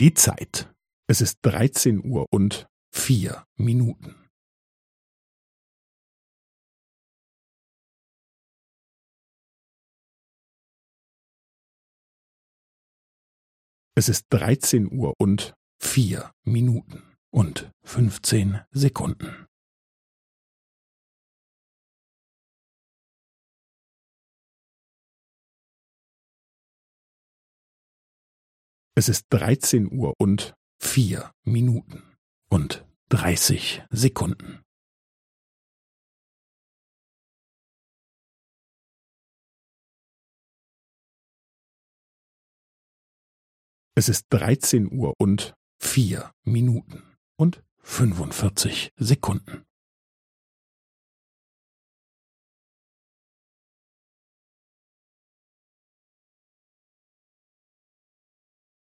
Die Zeit. Es ist dreizehn Uhr und vier Minuten. Es ist dreizehn Uhr und vier Minuten und fünfzehn Sekunden. Es ist dreizehn Uhr und vier Minuten und dreißig Sekunden. Es ist dreizehn Uhr und vier Minuten und fünfundvierzig Sekunden.